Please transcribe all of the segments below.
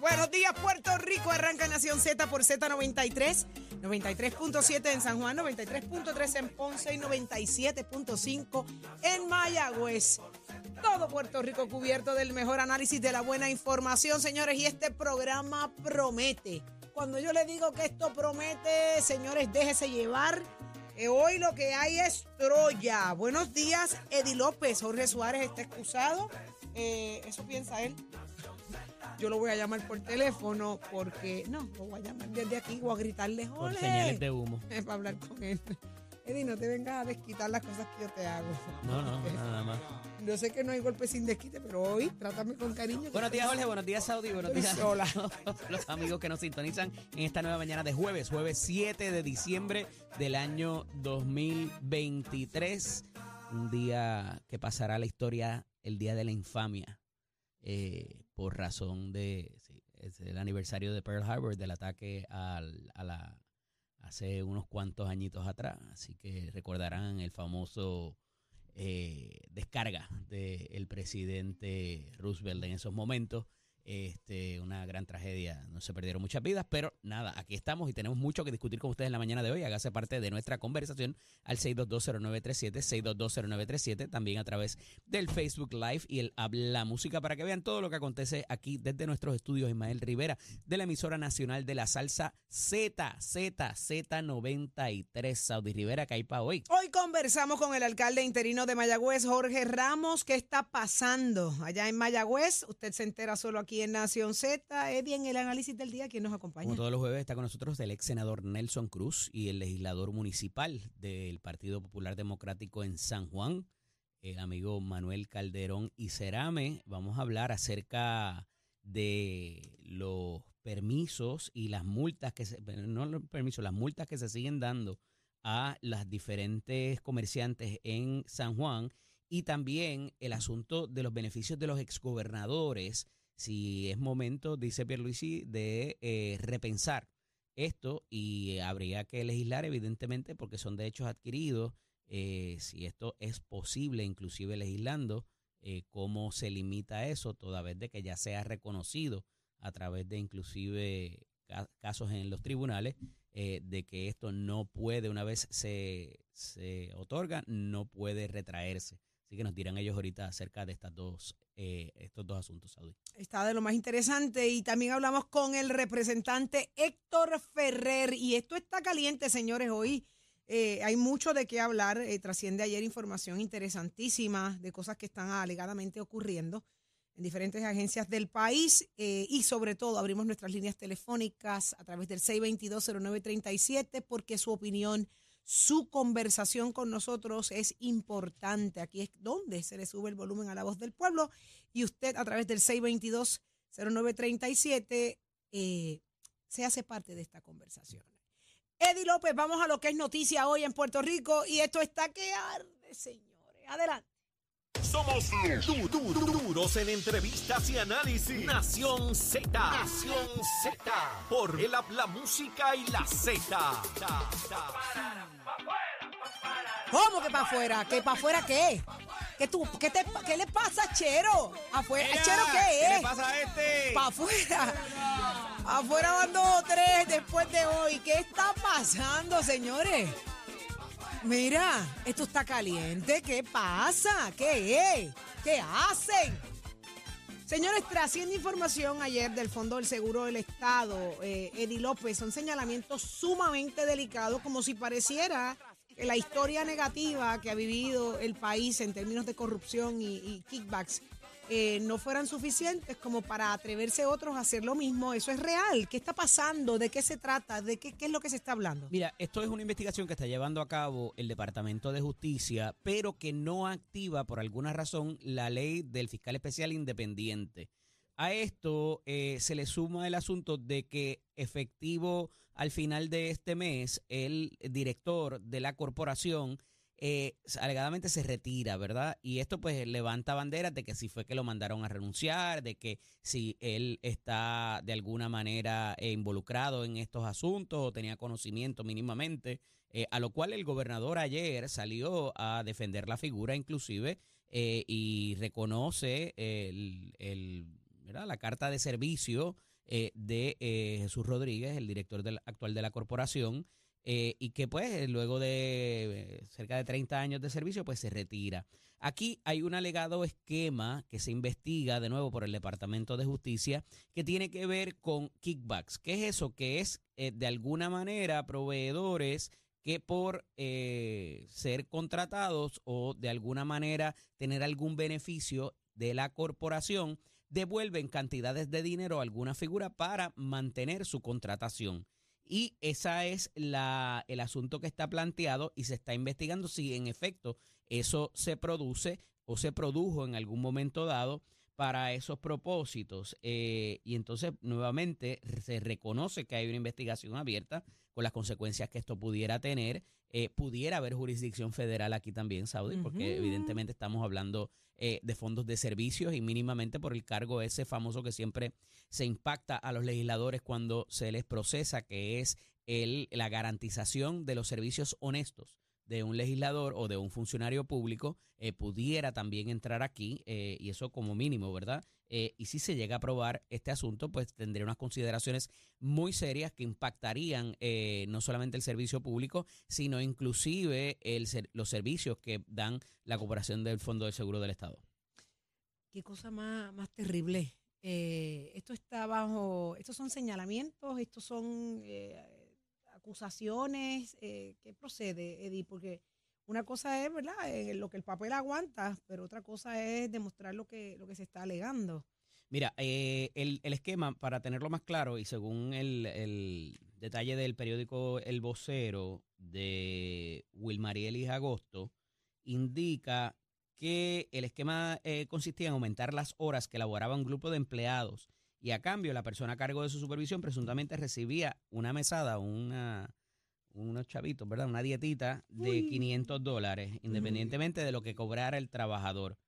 Buenos días, Puerto Rico. Arranca Nación Z por Z93. 93.7 en San Juan, 93.3 en Ponce y 97.5 en Mayagüez. Todo Puerto Rico cubierto del mejor análisis de la buena información, señores. Y este programa promete. Cuando yo le digo que esto promete, señores, déjese llevar. hoy lo que hay es Troya. Buenos días, Eddie López. Jorge Suárez está excusado. Eh, eso piensa él. Yo lo voy a llamar por teléfono porque no, lo voy a llamar desde aquí o a gritarle Por señales de humo. para hablar con él. Eddie, no te vengas a desquitar las cosas que yo te hago. No, no, nada más. Yo sé que no hay golpe sin desquite, pero hoy trátame con cariño. Buenos días, Jorge. Buenos días, Saudi. Buenos días los amigos que nos sintonizan en esta nueva mañana de jueves, jueves 7 de diciembre del año 2023. Un día que pasará la historia el día de la infamia eh, por razón de el aniversario de Pearl Harbor, del ataque al- a la hace unos cuantos añitos atrás. Así que recordarán el famoso eh, descarga del presidente Roosevelt en esos momentos. Este, una gran tragedia, no se perdieron muchas vidas, pero nada, aquí estamos y tenemos mucho que discutir con ustedes en la mañana de hoy. Hágase parte de nuestra conversación al 6220937, 6220937, también a través del Facebook Live y el Habla Música para que vean todo lo que acontece aquí desde nuestros estudios. Ismael Rivera, de la emisora nacional de la salsa Z, Z, Z93, Saudi Rivera, que hay para hoy. Hoy conversamos con el alcalde interino de Mayagüez, Jorge Ramos. ¿Qué está pasando allá en Mayagüez? Usted se entera solo aquí en Nación Z. Eddie, en el análisis del día, ¿quién nos acompaña? Como todos los jueves está con nosotros el ex senador Nelson Cruz y el legislador municipal del Partido Popular Democrático en San Juan, el amigo Manuel Calderón y Cerame. Vamos a hablar acerca de los permisos y las multas que se, no los permisos, las multas que se siguen dando a las diferentes comerciantes en San Juan y también el asunto de los beneficios de los exgobernadores si es momento, dice Pierluisi, de eh, repensar esto y habría que legislar, evidentemente, porque son derechos adquiridos, eh, si esto es posible, inclusive legislando, eh, cómo se limita eso, toda vez de que ya sea reconocido a través de inclusive ca- casos en los tribunales, eh, de que esto no puede, una vez se, se otorga, no puede retraerse. Así que nos dirán ellos ahorita acerca de estas dos, eh, estos dos asuntos, Saudi. Está de lo más interesante y también hablamos con el representante Héctor Ferrer y esto está caliente, señores, hoy. Eh, hay mucho de qué hablar. eh, trasciende ayer información interesantísima de cosas que están alegadamente ocurriendo en diferentes agencias del país eh, y sobre todo abrimos nuestras líneas telefónicas a través del 622-0937 porque su opinión, su conversación con nosotros es importante. Aquí es donde se le sube el volumen a la voz del pueblo y usted a través del 622-0937 eh, se hace parte de esta conversación. Eddie López, vamos a lo que es noticia hoy en Puerto Rico y esto está que arde, señores. Adelante. Somos du- du- du- duros en entrevistas y análisis. Nación Z. Nación Z. Por el app, la música y la Z. ¿Cómo que para afuera? ¿Que para afuera qué? ¿Qué, tú, qué, te, ¿Qué le pasa a Chero? ¿Afuera? ¿Chero qué es? le pasa a este? Para afuera. Afuera van dos o tres después de hoy. ¿Qué está pasando, señores? Mira, esto está caliente. ¿Qué pasa? ¿Qué es? ¿Qué hacen? Señores, trasciende información ayer del Fondo del Seguro del Estado, eh, Eddie López, son señalamientos sumamente delicados, como si pareciera que la historia negativa que ha vivido el país en términos de corrupción y, y kickbacks eh, no fueran suficientes como para atreverse otros a hacer lo mismo. Eso es real. ¿Qué está pasando? ¿De qué se trata? ¿De qué, qué es lo que se está hablando? Mira, esto es una investigación que está llevando a cabo el Departamento de Justicia, pero que no activa por alguna razón la ley del fiscal especial independiente. A esto eh, se le suma el asunto de que efectivo al final de este mes, el director de la corporación eh, alegadamente se retira, ¿verdad? Y esto pues levanta banderas de que si fue que lo mandaron a renunciar, de que si él está de alguna manera eh, involucrado en estos asuntos o tenía conocimiento mínimamente, eh, a lo cual el gobernador ayer salió a defender la figura inclusive eh, y reconoce el, ¿verdad? la carta de servicio de Jesús Rodríguez, el director del- actual de la corporación, eh, y que pues luego de eh, cerca de 30 años de servicio pues se retira. Aquí hay un alegado esquema que se investiga de nuevo por el Departamento de Justicia que tiene que ver con kickbacks. ¿Qué es eso? Que es eh, de alguna manera proveedores que por eh, ser contratados o de alguna manera tener algún beneficio de la corporación devuelven cantidades de dinero a alguna figura para mantener su contratación. Y esa es la, el asunto que está planteado y se está investigando si en efecto eso se produce o se produjo en algún momento dado para esos propósitos. Eh, y entonces nuevamente se reconoce que hay una investigación abierta con las consecuencias que esto pudiera tener. Eh, pudiera haber jurisdicción federal aquí también, Saudi, porque evidentemente estamos hablando eh, de fondos de servicios y mínimamente por el cargo ese famoso que siempre se impacta a los legisladores cuando se les procesa, que es el, la garantización de los servicios honestos de un legislador o de un funcionario público, eh, pudiera también entrar aquí, eh, y eso como mínimo, ¿verdad? Eh, y si se llega a aprobar este asunto, pues tendría unas consideraciones muy serias que impactarían no solamente el servicio público, sino inclusive los servicios que dan la cooperación del Fondo de Seguro del Estado. Qué cosa más, más terrible. Esto está bajo, estos son señalamientos, estos son acusaciones. Eh, ¿Qué procede, Eddie? Porque una cosa es, ¿verdad?, Eh, lo que el papel aguanta, pero otra cosa es demostrar lo que, lo que se está alegando. Mira, eh, el, el esquema, para tenerlo más claro, y según el, el detalle del periódico El Vocero de Wilmarielis Agosto, indica que el esquema eh, consistía en aumentar las horas que elaboraba un grupo de empleados y a cambio la persona a cargo de su supervisión presuntamente recibía una mesada, una, unos chavitos, ¿verdad? Una dietita de Uy. 500 dólares, independientemente de lo que cobrara el trabajador.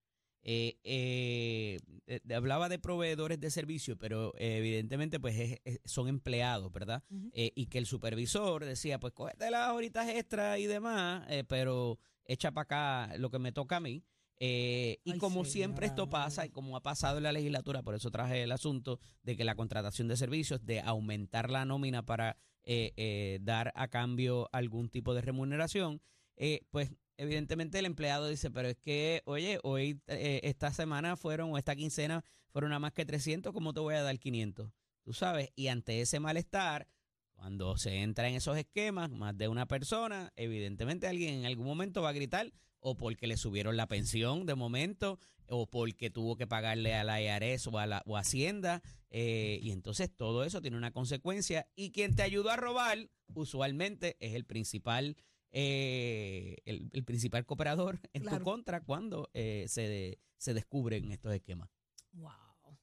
Eh, eh, eh, hablaba de proveedores de servicio, pero evidentemente pues es- es- son empleados, ¿verdad? Y que el supervisor decía, pues cógete las horitas extra y demás, pero echa para acá lo que me toca a mí. Eh, y Ay, como siempre esto pasa, y como ha pasado en la legislatura, por eso traje el asunto de que la contratación de servicios, de aumentar la nómina para eh, eh, dar a cambio algún tipo de remuneración, eh, pues evidentemente el empleado dice, pero es que, oye, hoy, eh, esta semana fueron, o esta quincena fueron nada más que 300, ¿cómo te voy a dar 500? Tú sabes, y ante ese malestar, Cuando se entra en esos esquemas, más de una persona, evidentemente alguien en algún momento va a gritar o porque le subieron la pensión de momento, o porque tuvo que pagarle a la IRS o a la o Hacienda, eh, y entonces todo eso tiene una consecuencia, y quien te ayudó a robar, usualmente es el principal, eh, el, el principal cooperador en Claro. tu contra cuando eh, se, de- se descubren estos esquemas. Wow.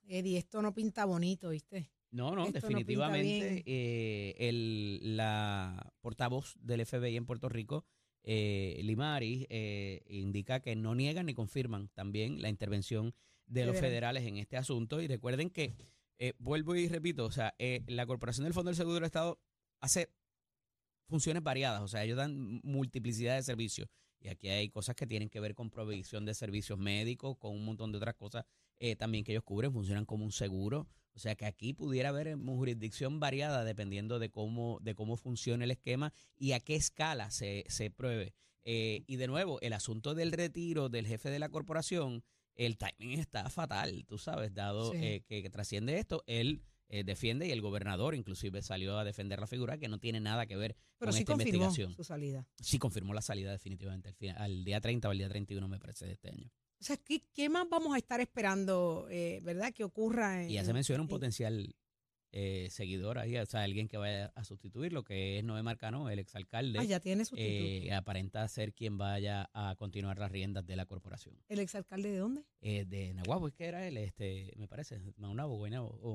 Eddie, esto no pinta bonito, ¿viste? No, no, Esto definitivamente eh, el, la portavoz del FBI en Puerto Rico, eh, Limari, eh, indica que no niegan ni confirman también la intervención de los Federal. federales en este asunto. Y recuerden que, eh, vuelvo y repito, o sea, eh, la Corporación del Fondo del Seguro del Estado hace funciones variadas, o sea, ellos dan multiplicidad de servicios. Y aquí hay cosas que tienen que ver con provisión de servicios médicos, con un montón de otras cosas eh, también que ellos cubren, funcionan como un seguro. O sea que aquí pudiera haber una jurisdicción variada dependiendo de cómo, de cómo funciona el esquema y a qué escala se, se pruebe. Eh, y de nuevo, el asunto del retiro del jefe de la corporación, el timing está fatal, tú sabes, dado Sí. eh, que, que trasciende esto, él eh, defiende y el gobernador inclusive salió a defender la figura que no tiene nada que ver Pero con sí esta confirmó investigación. su salida. Sí confirmó la salida definitivamente al, final, al día 30 o al día 31 me parece de este año. O sea, ¿qué, qué más vamos a estar esperando, eh, verdad, que ocurra? En, Y ya se menciona un en- potencial eh, seguidor ahí, o sea, alguien que vaya a sustituirlo, que es Noé Marcano, el exalcalde. Ah, ya tiene sustituto. eh, aparenta ser quien vaya a continuar las riendas de la corporación. ¿El exalcalde de dónde? Eh, de Nahuabo, es que era él, este, me parece, Maunabo, o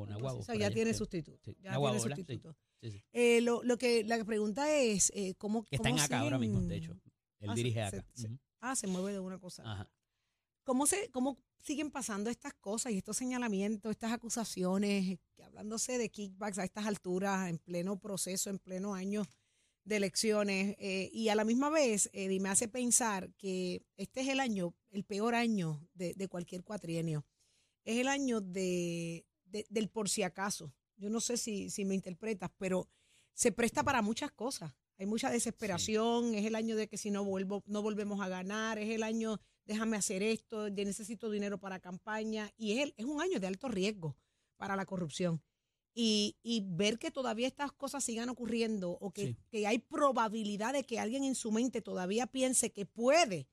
Nahuabo. o sea, ya tiene sustituto. Sí, Ya Nahuabo, tiene sustituto. sí, sí. Eh, lo, lo que la pregunta es, eh, ¿cómo Que está en cómo acá ahora mismo, de hecho. Él Ah, dirige acá. se-. Ah, se mueve de una cosa. Ajá. ¿Cómo, se, ¿Cómo siguen pasando estas cosas y estos señalamientos, estas acusaciones, hablándose de kickbacks a estas alturas, en pleno proceso, en pleno año de elecciones? eh, y a la misma vez, Eddie, me hace pensar que este es el año, el peor año de, de cualquier cuatrienio. Es el año de, de- del por si acaso. Yo no sé si, si me interpretas, pero se presta para muchas cosas. Hay mucha desesperación, es el año de que si no vuelvo, no volvemos a ganar, es el año déjame hacer esto, yo necesito dinero para campaña, y es, es un año de alto riesgo para la corrupción. Y, y ver que todavía estas cosas sigan ocurriendo o que, Sí. que hay probabilidad de que alguien en su mente todavía piense que puede,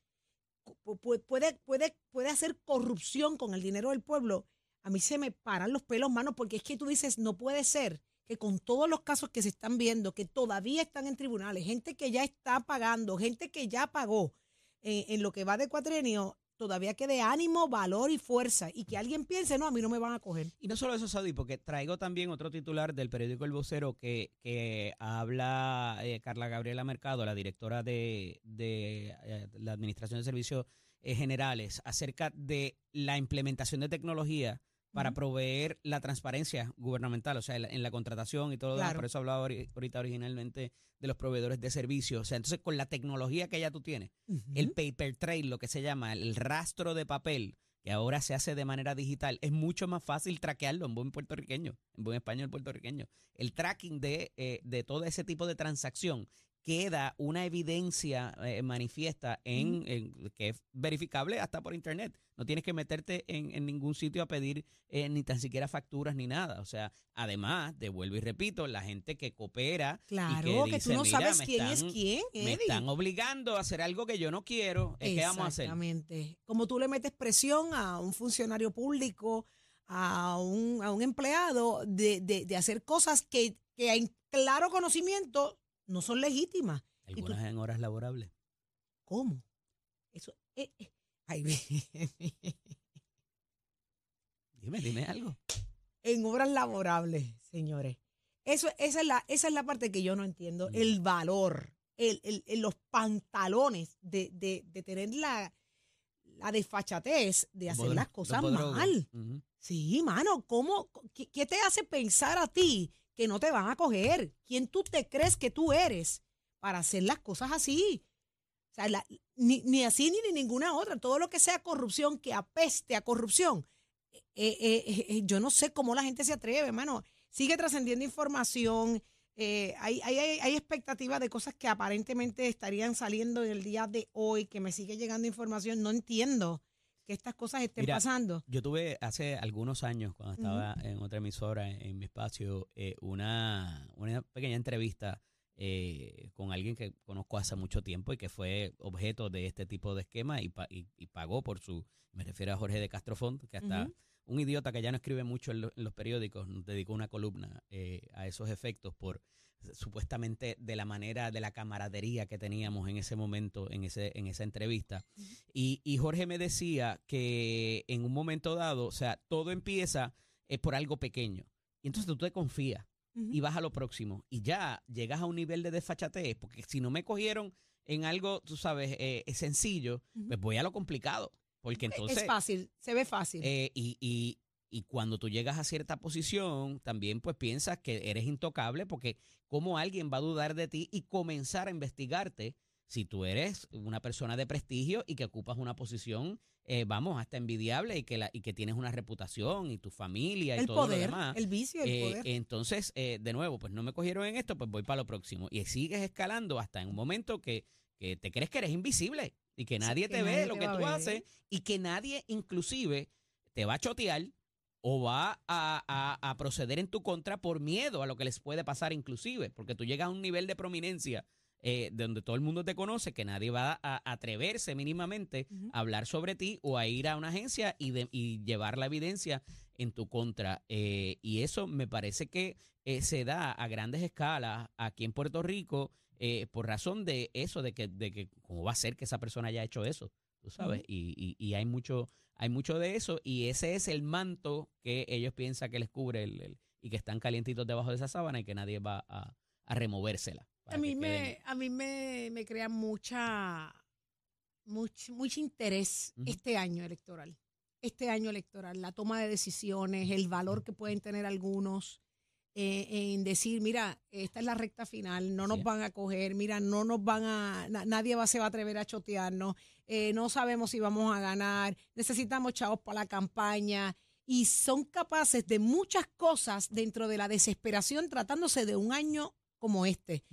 pu- pu- puede, puede, puede hacer corrupción con el dinero del pueblo, a mí se me paran los pelos, mano, porque es que tú dices, no puede ser que con todos los casos que se están viendo, que todavía están en tribunales, gente que ya está pagando, gente que ya pagó, en, en lo que va de cuatrienio, todavía quede ánimo, valor y fuerza. Y que alguien piense, no, a mí no me van a coger. Y no solo eso, Saudi, porque traigo también otro titular del periódico El Vocero que, que habla eh, Carla Gabriela Mercado, la directora de, de, eh, la Administración de Servicios eh, Generales, acerca de la implementación de tecnología para proveer la transparencia gubernamental, o sea, en la, en la contratación y todo lo demás. Por eso hablaba ori- ahorita originalmente de los proveedores de servicios. O sea, entonces con la tecnología que ya tú tienes, el paper trail, lo que se llama, el rastro de papel, que ahora se hace de manera digital, es mucho más fácil traquearlo en buen puertorriqueño, en buen español puertorriqueño. El tracking de, eh, de todo ese tipo de transacción queda una evidencia eh, manifiesta en, en- que es verificable hasta por internet. No tienes que meterte en, en ningún sitio a pedir eh, ni tan siquiera facturas ni nada. O sea, además, de vuelvo y repito, la gente que coopera y Claro, que, que, dice, tú no "Mira, sabes quién es quién, me están obligando a hacer algo que yo no quiero. Eh, ¿Qué vamos a hacer? Exactamente. Como tú le metes presión a un funcionario público, a un, a un empleado, de, de- de hacer cosas que, que en claro conocimiento no son legítimas. Tú- Algunas en horas laborables. ¿Cómo? Eso. eh, eh, ay. Dime, dime algo. en obras laborables, señores. Eso, esa, es la, esa es la parte que yo no entiendo. Mm. El valor, el, el- el- los pantalones de, de- de tener la, la desfachatez de hacer las cosas mal. Sí, mano, ¿cómo? ¿Qué, qué te hace pensar a ti que no te van a coger? ¿Quién tú te crees que tú eres para hacer las cosas así? Ni, ni así ni, ni ninguna otra. Todo lo que sea corrupción, que apeste a corrupción. eh, eh, eh, yo no sé cómo la gente se atreve, hermano. Sigue trascendiendo información. hay, hay, hay, hay expectativas de cosas que aparentemente estarían saliendo en el día de hoy, que me sigue llegando información. No entiendo. Que estas cosas estén Mira, pasando. Yo tuve hace algunos años, cuando estaba en otra emisora, en, en mi espacio, eh, una, una pequeña entrevista eh, con alguien que conozco hace mucho tiempo y que fue objeto de este tipo de esquema y, pa- y- y pagó por su, me refiero a Jorge de Castrofont, que hasta un idiota que ya no escribe mucho en, lo- en los periódicos, dedicó una columna eh, a esos efectos por supuestamente de la manera de la camaradería que teníamos en ese momento, en, ese, en esa entrevista. Y, y Jorge me decía que en un momento dado, o sea, todo empieza eh, por algo pequeño. Y entonces tú te confías y vas a lo próximo. Y ya llegas a un nivel de desfachatez, porque si no me cogieron en algo, tú sabes, eh, sencillo, Ujú. pues voy a lo complicado. Porque entonces... es fácil, se ve fácil. Eh, y, y, y cuando tú llegas a cierta posición, también pues piensas que eres intocable porque cómo alguien va a dudar de ti y comenzar a investigarte si tú eres una persona de prestigio y que ocupas una posición, eh, vamos, hasta envidiable y que, la, y que tienes una reputación y tu familia y el todo lo poder, demás. el vicio, el Eh, poder. entonces, eh, de nuevo, pues no me cogieron en esto, pues voy para lo próximo. Y sigues escalando hasta en un momento que, que te crees que eres invisible y que Sí, nadie que te ve nadie lo te que tú haces y que nadie inclusive te va a chotear o va a, a- a proceder en tu contra por miedo a lo que les puede pasar inclusive, porque tú llegas a un nivel de prominencia eh, donde todo el mundo te conoce, que nadie va a atreverse mínimamente a hablar sobre ti o a ir a una agencia y, de- y llevar la evidencia en tu contra. Eh, y eso me parece que eh, se da a grandes escalas aquí en Puerto Rico por razón de eso, de que, de que cómo va a ser que esa persona haya hecho eso, tú sabes, y, y- y hay mucho hay mucho de eso y ese es el manto que ellos piensan que les cubre el, el- y que están calientitos debajo de esa sábana y que nadie va a, a removérsela. A mí, me, a mí me, me crea mucha, mucho, mucho interés este año electoral. Este año electoral, la toma de decisiones, el valor que pueden tener algunos eh, en decir, mira, esta es la recta final, no nos Sí. van a coger, mira, no nos van a, na- nadie va, se va a atrever a chotearnos, eh, no sabemos si vamos a ganar, necesitamos chavos para la campaña y son capaces de muchas cosas dentro de la desesperación tratándose de un año como este.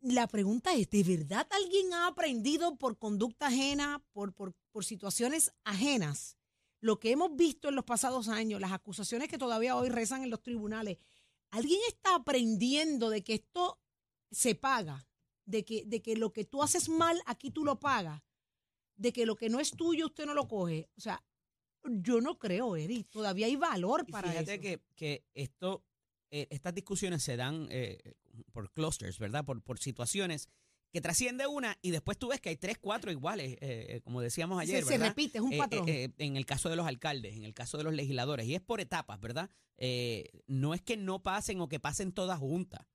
La pregunta es, ¿de verdad alguien ha aprendido por conducta ajena, por, por, por situaciones ajenas? Lo que hemos visto en los pasados años, las acusaciones que todavía hoy rezan en los tribunales, ¿alguien está aprendiendo de que esto se paga? De que, de que lo que tú haces mal, aquí tú lo pagas. De que lo que no es tuyo, usted no lo coge. O sea, yo no creo, Eri. Todavía hay valor Y para fíjate eso. que, que esto, eh, estas discusiones se dan eh, por clusters, ¿verdad? Por, por situaciones que trasciende una y después tú ves que hay tres, cuatro iguales, eh, eh, como decíamos ayer, se ¿verdad? repite, es un patrón. eh, eh, en el caso de los alcaldes, en el caso de los legisladores, y es por etapas, ¿verdad? No es que no pasen o que pasen todas juntas.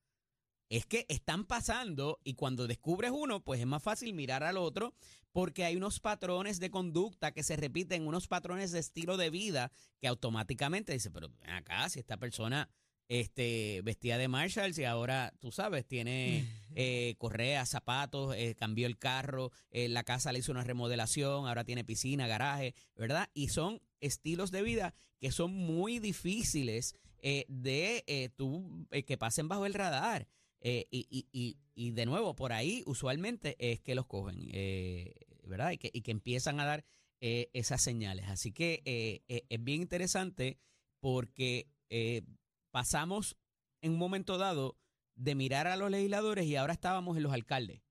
Es que están pasando y cuando descubres uno, pues es más fácil mirar al otro porque hay unos patrones de conducta que se repiten, unos patrones de estilo de vida que automáticamente dice, pero ven acá, si esta persona este, vestía de Marshalls y ahora, tú sabes, tiene eh, correas, zapatos, eh, cambió el carro, eh, la casa le hizo una remodelación, ahora tiene piscina, garaje, ¿verdad? Y son estilos de vida que son muy difíciles eh, de tú, que pasen bajo el radar. Y, y, y, y de nuevo, por ahí usualmente es que los cogen, ¿verdad? Y que, y que empiezan a dar esas señales. Así que es bien interesante porque eh, pasamos en un momento dado de mirar a los legisladores y ahora estábamos en los alcaldes.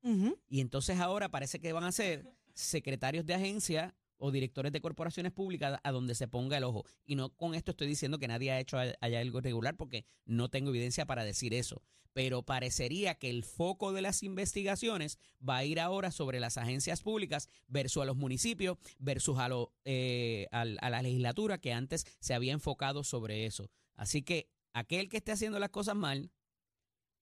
Y entonces ahora parece que van a ser secretarios de agencia o directores de corporaciones públicas a donde se ponga el ojo. Y no con esto estoy diciendo que nadie ha hecho allá algo irregular porque no tengo evidencia para decir eso. Pero parecería que el foco de las investigaciones va a ir ahora sobre las agencias públicas versus a los municipios, versus a, lo, eh, a la legislatura que antes se había enfocado sobre eso. Así que aquel que esté haciendo las cosas mal,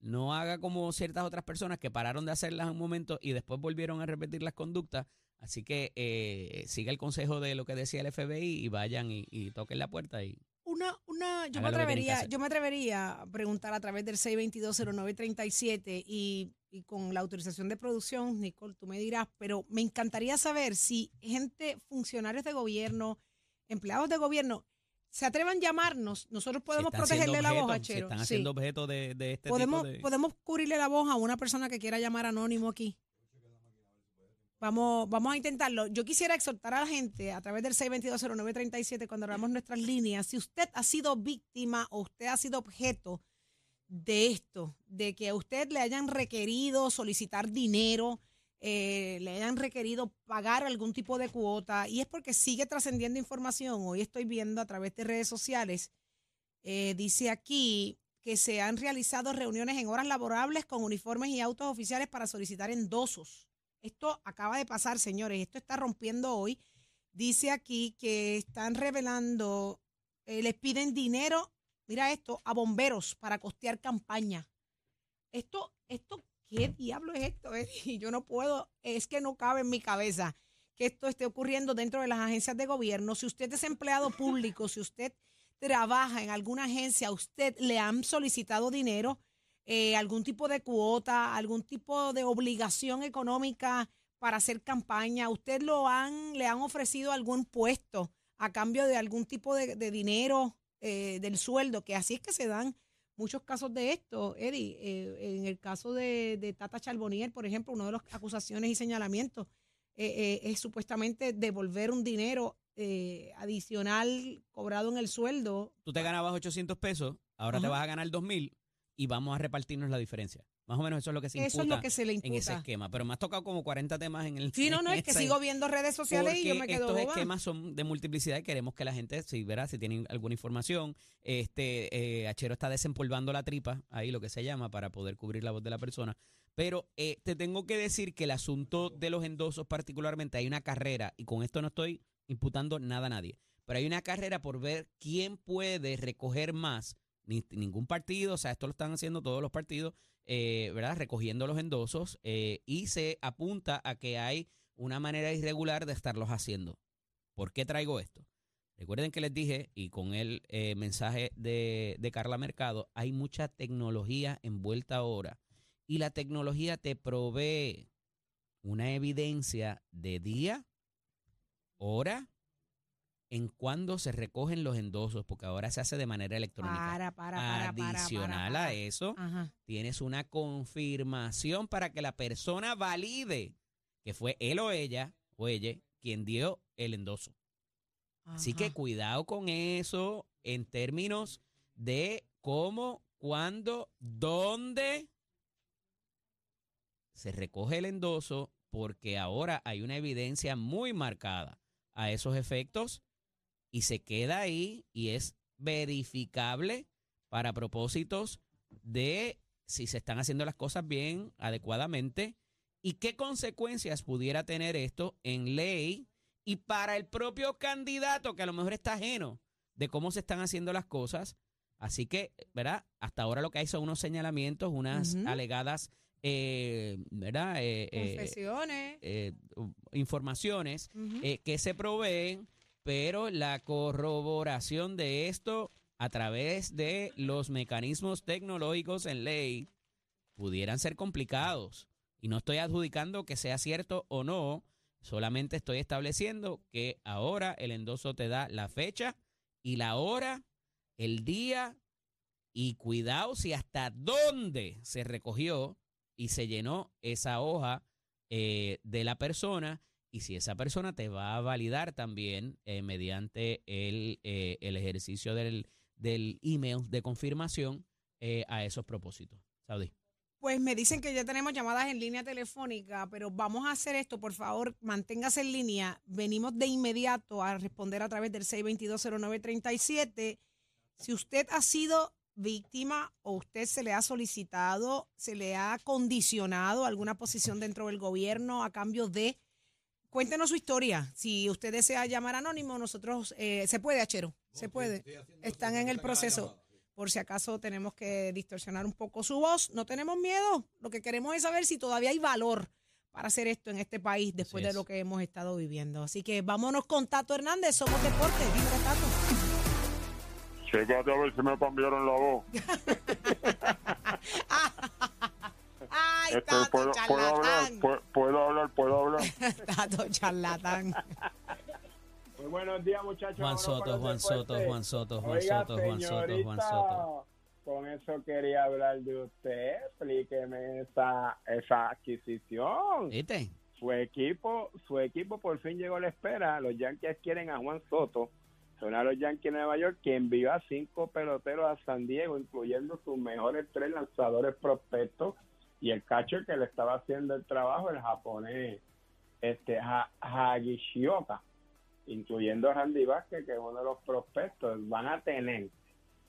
no haga como ciertas otras personas que pararon de hacerlas en un momento y después volvieron a repetir las conductas. Así que eh, siga el consejo de lo que decía el FBI y vayan y, y toquen la puerta y Una, una, yo me atrevería, yo me atrevería a preguntar a través del 6220937 y, y con la autorización de producción, Nicole, tú me dirás, pero me encantaría saber si gente, funcionarios de gobierno, empleados de gobierno, se atrevan a llamarnos, nosotros podemos protegerle la voz a Chero. están Sí. haciendo objeto de, de este podemos, tipo de... podemos cubrirle la voz a una persona que quiera llamar anónimo aquí. Vamos, vamos a intentarlo. Yo quisiera exhortar a la gente a través del 6220937 cuando abramos nuestras líneas. Si usted ha sido víctima o usted ha sido objeto de esto, de que a usted le hayan requerido solicitar dinero, eh, le hayan requerido pagar algún tipo de cuota, y es porque sigue trascendiendo información. Hoy estoy viendo a través de redes sociales, eh, dice aquí que se han realizado reuniones en horas laborables con uniformes y autos oficiales para solicitar endosos. Esto acaba de pasar, señores, esto está rompiendo hoy. Dice aquí que están revelando, eh, les piden dinero, mira esto, a bomberos para costear campaña. Esto, esto, ¿qué diablo es esto? Y yo no puedo, es que no cabe en mi cabeza que esto esté ocurriendo dentro de las agencias de gobierno. Si usted es empleado público, si usted trabaja en alguna agencia, usted le han solicitado dinero, eh, algún tipo de cuota, algún tipo de obligación económica para hacer campaña, usted lo han, le han ofrecido algún puesto a cambio de algún tipo de, de dinero eh, del sueldo, que así es que se dan muchos casos de esto, Eddie. Eh, en el caso de, de Tata Charbonier, por ejemplo, una de las acusaciones y señalamientos eh, eh, es supuestamente devolver un dinero adicional cobrado en el sueldo. Tú te ganabas 800 pesos, ahora te vas a ganar 2000 y vamos a repartirnos la diferencia. Más o menos eso es lo que se Eso es imputa lo que se le en ese imputa. esquema. Pero me has tocado como 40 temas en el Sí, no, no, es que sigo viendo redes sociales y yo me quedo estos boba. esquemas son de multiplicidad y queremos que la gente, si verá, si tienen alguna información, este eh, Achero está desempolvando la tripa, ahí lo que se llama, para poder cubrir la voz de la persona. Pero eh, te tengo que decir que el asunto de los endosos particularmente, hay una carrera, y con esto no estoy imputando nada a nadie, pero hay una carrera por ver quién puede recoger más. Ni- ningún partido, o sea, esto lo están haciendo todos los partidos, eh, ¿verdad? Recogiendo los endosos eh, y se apunta a que hay una manera irregular de estarlos haciendo. ¿Por qué traigo esto? Recuerden que les dije, y con el eh, mensaje de, de Carla Mercado, hay mucha tecnología envuelta ahora. Y la tecnología te provee una evidencia de día, hora, en cuándo se recogen los endosos, porque ahora se hace de manera electrónica. Para, para, para, Adicional a eso, Ajá. tienes una confirmación para que la persona valide que fue él o ella o ella quien dio el endoso. Así que cuidado con eso en términos de cómo, cuándo, dónde se recoge el endoso, porque ahora hay una evidencia muy marcada a esos efectos y se queda ahí y es verificable para propósitos de si se están haciendo las cosas bien, adecuadamente, y qué consecuencias pudiera tener esto en ley y para el propio candidato que a lo mejor está ajeno de cómo se están haciendo las cosas. Así que, ¿verdad? Hasta ahora lo que hay son unos señalamientos, unas alegadas, eh, ¿verdad? Eh, eh, Confesiones. eh, informaciones eh, que se proveen, pero la corroboración de esto a través de los mecanismos tecnológicos en ley pudieran ser complicados. Y no estoy adjudicando que sea cierto o no, solamente estoy estableciendo que ahora el endoso te da la fecha y la hora, el día y cuidado si hasta dónde se recogió y se llenó esa hoja eh, de la persona y si esa persona te va a validar también eh, mediante el, eh, el ejercicio del, del email de confirmación eh, a esos propósitos. Saudi. Pues me dicen que ya tenemos llamadas en línea telefónica, pero vamos a hacer esto, por favor, manténgase en línea. Venimos de inmediato a responder a través del 6220937. Si usted ha sido víctima o usted se le ha solicitado, se le ha condicionado alguna posición dentro del gobierno a cambio de, cuéntenos su historia. Si usted desea llamar anónimo, nosotros, eh, se puede, Achero, se puede. Están en el proceso. Por si acaso tenemos que distorsionar un poco su voz, no tenemos miedo. Lo que queremos es saber si todavía hay valor para hacer esto en este país después Así de es. lo que hemos estado viviendo. Así que vámonos con Tato Hernández, somos deporte. Dímelo, Tato. Chécate a ver si me cambiaron la voz. Ay, Este, Tato, ¿puedo, puedo hablar? ¿Puedo, puedo hablar? ¿Puedo hablar? Tato, charlatán. Muy buenos días, muchachos. Juan Soto, Juan Soto. Juan Soto, Juan Oiga, Soto, Juan Soto, Juan Soto. Con eso quería hablar de usted. Explíqueme esa, esa adquisición. ¿Viste? su equipo, su equipo por fin llegó a la espera. Los Yankees quieren a Juan Soto, son a los Yankees de Nueva York, que envió a cinco peloteros a San Diego, incluyendo sus mejores tres lanzadores prospectos y el catcher que le estaba haciendo el trabajo, el japonés este Ha- Hagishioka, incluyendo a Randy Vázquez, que es uno de los prospectos. Van a tener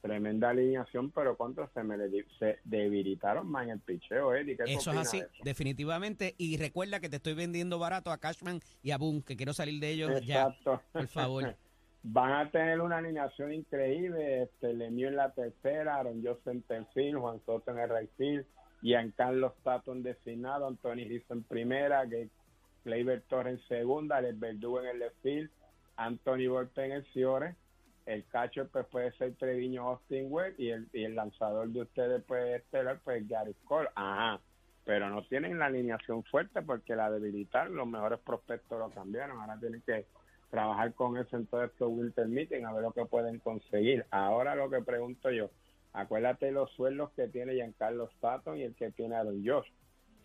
tremenda alineación, pero contra se me le- se debilitaron más en el picheo, Eddie. ¿Qué tú Eso es así, de eso? definitivamente. Y recuerda que te estoy vendiendo barato a Cashman y a Boone, que quiero salir de ellos ya, Exacto. por favor. Van a tener una alineación increíble, este Lemieux en la tercera, Aaron Joseph en tercer, Juan Soto en el right field, Giancarlo Stato en designado, Anthony Rizzo en primera, Gleyber Torres en segunda, Alex Verdugo en el left field, Anthony Volpe en el Ciore, el catcher pues puede ser Treviño Austin Webb y el, y el lanzador de ustedes puede estelar pues Gary Cole, ajá, pero no tienen la alineación fuerte porque la debilitaron, los mejores prospectos lo cambiaron, ahora tienen que trabajar con eso. En todo estos Winter Meeting, a ver lo que pueden conseguir. Ahora lo que pregunto yo, acuérdate los sueldos que tiene Giancarlo Stanton y el que tiene Aaron Josh.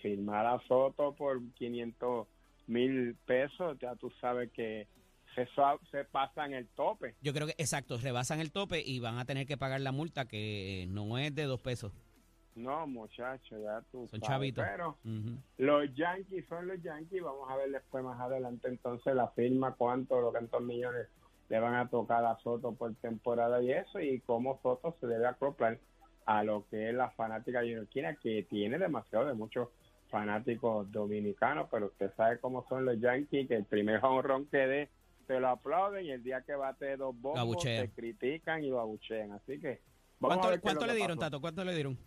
Firmar a Soto por 500 mil pesos, ya tú sabes que se pasa en el tope. Yo creo que, exacto, rebasan el tope y van a tener que pagar la multa que no es de dos pesos. No, muchachos, ya tú Son sabes. chavitos. Pero los Yankees son los Yankees. Vamos a ver después más adelante entonces la firma, cuánto, lo cuántos millones le van a tocar a Soto por temporada y eso, y cómo Soto se debe acoplar a lo que es la fanática juniorquina, que tiene demasiado de muchos fanáticos dominicanos, pero usted sabe cómo son los Yankees, que el primer honrón que dé te lo aplauden y el día que bate dos bombos te critican y lo abuchean. Así que vamos a ¿Cuánto, ver qué es cuánto le dieron, pasó. Tato? ¿Cuánto le dieron?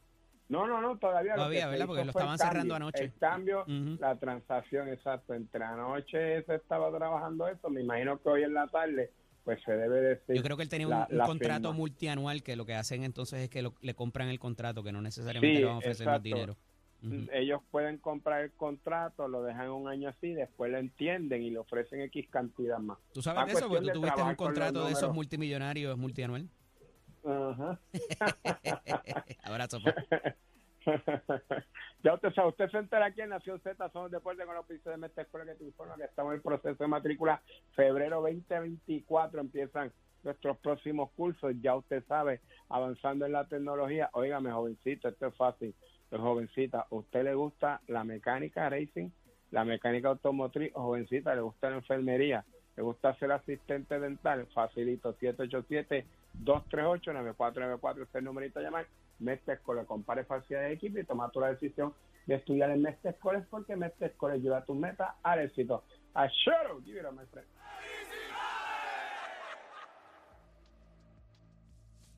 No, no, no, todavía. lo Todavía, ¿verdad? Porque lo estaban el cerrando cambio. anoche. El cambio, la transacción, exacto. Entre anoche se estaba trabajando eso. Me imagino que hoy en la tarde, pues se debe decir. Yo creo que él tenía un, la- un la contrato firma. multianual que lo que hacen entonces es que lo- le compran el contrato, que no necesariamente Sí, le van a ofrecer más dinero. Ujú. Ellos pueden comprar el contrato, lo dejan un año así, después lo entienden y le ofrecen X cantidad más. ¿Tú sabes de eso? Porque tú tuviste un contrato de esos multimillonarios multianual. Ajá. Abrazo, pa. ya usted sabe, usted se entera aquí en Nación Z, somos deportes con los pisos de Mestre Escuela que te informa que estamos en el proceso de matrícula. Febrero 2024 empiezan nuestros próximos cursos. Ya usted sabe, avanzando en la tecnología. Óigame, jovencito, esto es fácil. Pues, jovencita, ¿usted le gusta la mecánica racing, la mecánica automotriz? O jovencita, ¿le gusta la enfermería? ¿Le gusta ser asistente dental? Facilito, 787-238-9494 es el numerito a llamar. Mestre Escolar, compare facilidades de equipo y toma tu la decisión de estudiar en Mestre Escolar porque Mestre Escolar ayuda a tus metas al éxito. A show, give it up, my friend.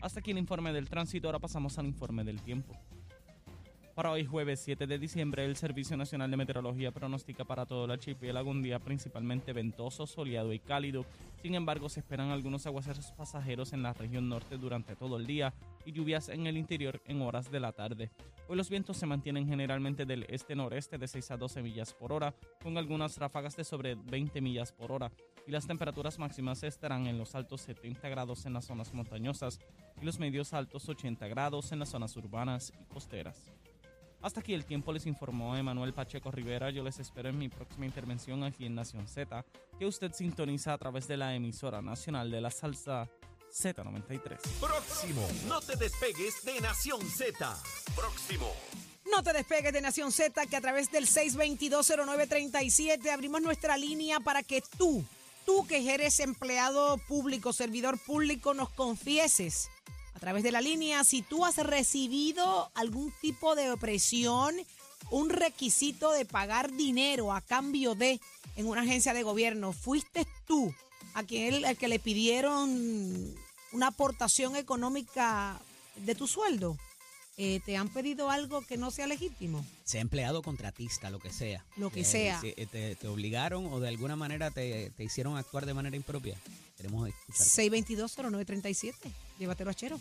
Hasta aquí el informe del tránsito, ahora pasamos al informe del tiempo. Para hoy jueves 7 de diciembre, el Servicio Nacional de Meteorología pronostica para todo el archipiélago un día principalmente ventoso, soleado y cálido. Sin embargo, se esperan algunos aguaceros pasajeros en la región norte durante todo el día y lluvias en el interior en horas de la tarde. Hoy los vientos se mantienen generalmente del este-noreste de 6 a 12 millas por hora, con algunas ráfagas de sobre 20 millas por hora, y las temperaturas máximas estarán en los altos 70 grados en las zonas montañosas y los medios altos 80 grados en las zonas urbanas y costeras. Hasta aquí el tiempo les informó Emanuel Pacheco Rivera. Yo les espero en mi próxima intervención aquí en Nación Z, que usted sintoniza a través de la emisora nacional de la salsa Z93. Próximo. No te despegues de Nación Z. Próximo. No te despegues de Nación Z, que a través del 6220937 abrimos nuestra línea para que tú, tú que eres empleado público, servidor público, nos confieses a través de la línea si tú has recibido algún tipo de opresión, un requisito de pagar dinero a cambio de en una agencia de gobierno. ¿Fuiste tú a quien al que le pidieron una aportación económica de tu sueldo? eh, ¿te han pedido algo que no sea legítimo? Sea empleado contratista, lo que sea. Lo que Eh, sea. si, eh, te, te obligaron o de alguna manera te, te hicieron actuar de manera impropia. Queremos escuchar. 622-0937. Llévatelo a Chero.